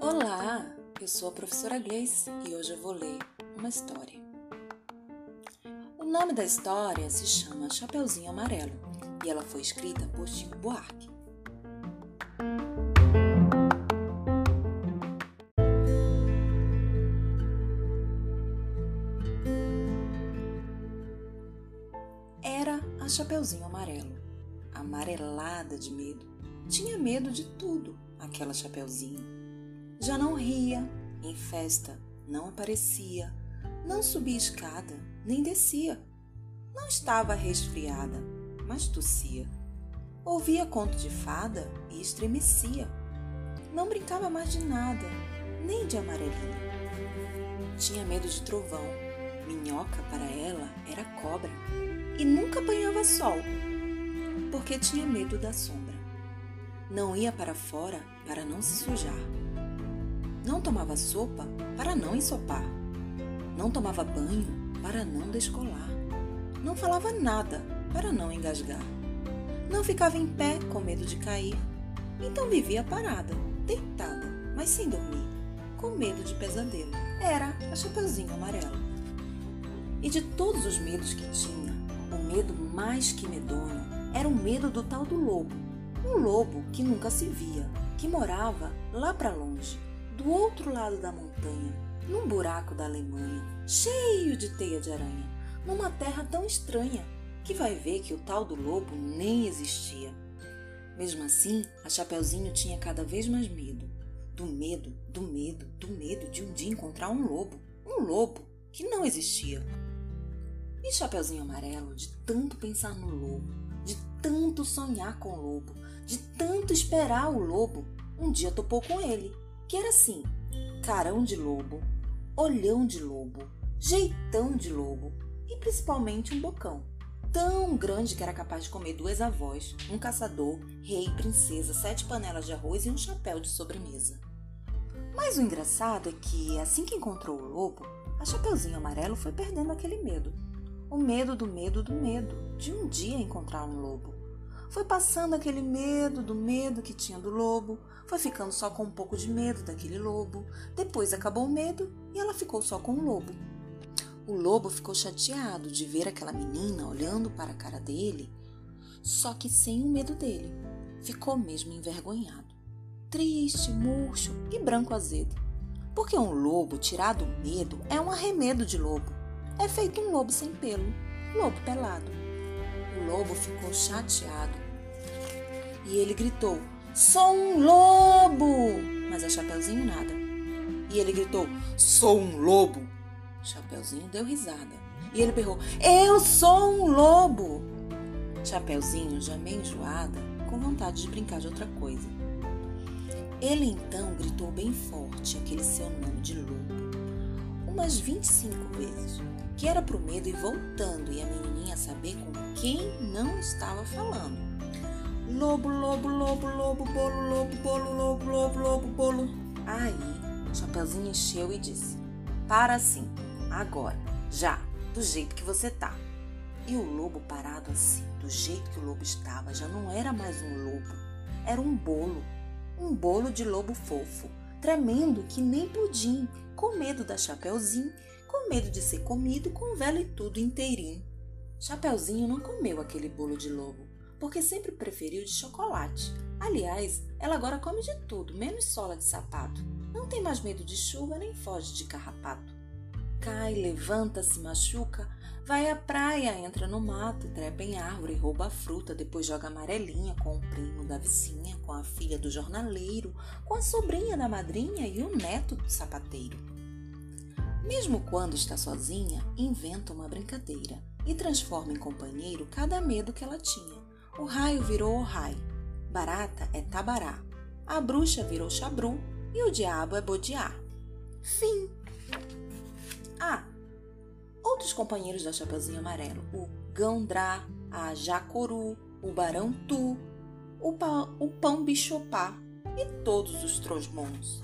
Olá, eu sou a professora Gleice e hoje eu vou ler uma história. O nome da história se chama Chapeuzinho Amarelo e ela foi escrita por Chico Buarque. Era a Chapeuzinho Amarelo, amarelada de medo. Tinha medo de tudo, aquela Chapeuzinho. Já não ria, em festa não aparecia, não subia escada, nem descia. Não estava resfriada, mas tossia. Ouvia conto de fada e estremecia. Não brincava mais de nada, nem de amarelinho. Tinha medo de trovão. Minhoca para ela era cobra e nunca apanhava sol, porque tinha medo da sombra. Não ia para fora para não se sujar. Não tomava sopa para não ensopar. Não tomava banho para não descolar. Não falava nada para não engasgar. Não ficava em pé com medo de cair. Então vivia parada, deitada, mas sem dormir, com medo de pesadelo. Era a Chapeuzinho Amarelo. E de todos os medos que tinha, o medo mais que medonho era o medo do tal do lobo. Um lobo que nunca se via, que morava lá para longe, do outro lado da montanha, num buraco da Alemanha, cheio de teia de aranha, numa terra tão estranha que vai ver que o tal do lobo nem existia. Mesmo assim, a Chapeuzinho tinha cada vez mais medo. Do medo, do medo, do medo de um dia encontrar um lobo. Um lobo que não existia. E Chapeuzinho Amarelo, de tanto pensar no lobo, tanto sonhar com o lobo, de tanto esperar o lobo, um dia topou com ele, que era assim: carão de lobo, olhão de lobo, jeitão de lobo e principalmente um bocão. Tão grande que era capaz de comer duas avós, um caçador, rei, princesa, sete panelas de arroz e um chapéu de sobremesa. Mas o engraçado é que, assim que encontrou o lobo, a Chapeuzinho Amarelo foi perdendo aquele medo. O medo do medo do medo de um dia encontrar um lobo. Foi passando aquele medo do medo que tinha do lobo, foi ficando só com um pouco de medo daquele lobo. Depois acabou o medo e ela ficou só com o lobo. O lobo ficou chateado de ver aquela menina olhando para a cara dele, só que sem o medo dele. Ficou mesmo envergonhado, triste, murcho e branco azedo. Porque um lobo tirado o medo é um arremedo de lobo. É feito um lobo sem pelo, lobo pelado. O lobo ficou chateado e ele gritou: Sou um lobo! Mas a Chapeuzinho nada. E ele gritou: Sou um lobo! Chapeuzinho deu risada. E ele berrou: Eu sou um lobo! Chapeuzinho, já meio enjoada, com vontade de brincar de outra coisa. Ele então gritou bem forte aquele seu nome de lobo, umas 25 vezes, que era pro medo ir voltando e a menininha saber com quem não estava falando. Lobo, lobo, lobo, lobo, bolo, lobo, bolo, lobo, lobo, lobo, bolo. Aí, Chapeuzinho encheu e disse: Para assim, agora, já, do jeito que você tá. E o lobo parado assim, do jeito que o lobo estava, já não era mais um lobo, era um bolo. Um bolo de lobo fofo, tremendo que nem pudim, com medo da Chapeuzinho, com medo de ser comido com vela e tudo inteirinho. Chapeuzinho não comeu aquele bolo de lobo, porque sempre preferiu de chocolate. Aliás, ela agora come de tudo, menos sola de sapato. Não tem mais medo de chuva nem foge de carrapato cai, levanta, se machuca, vai à praia, entra no mato, trepa em árvore, rouba a fruta, depois joga amarelinha com o primo da vizinha, com a filha do jornaleiro, com a sobrinha da madrinha e o neto do sapateiro. Mesmo quando está sozinha, inventa uma brincadeira e transforma em companheiro cada medo que ela tinha. O raio virou o raio, barata é tabará, a bruxa virou chabru e o diabo é bodiá. Fim. Ah, outros companheiros da Chapeuzinho Amarelo, o Gandrá, a Jacuru, o Barão Tu, o, pa, o Pão Bichopá e todos os Trosmons.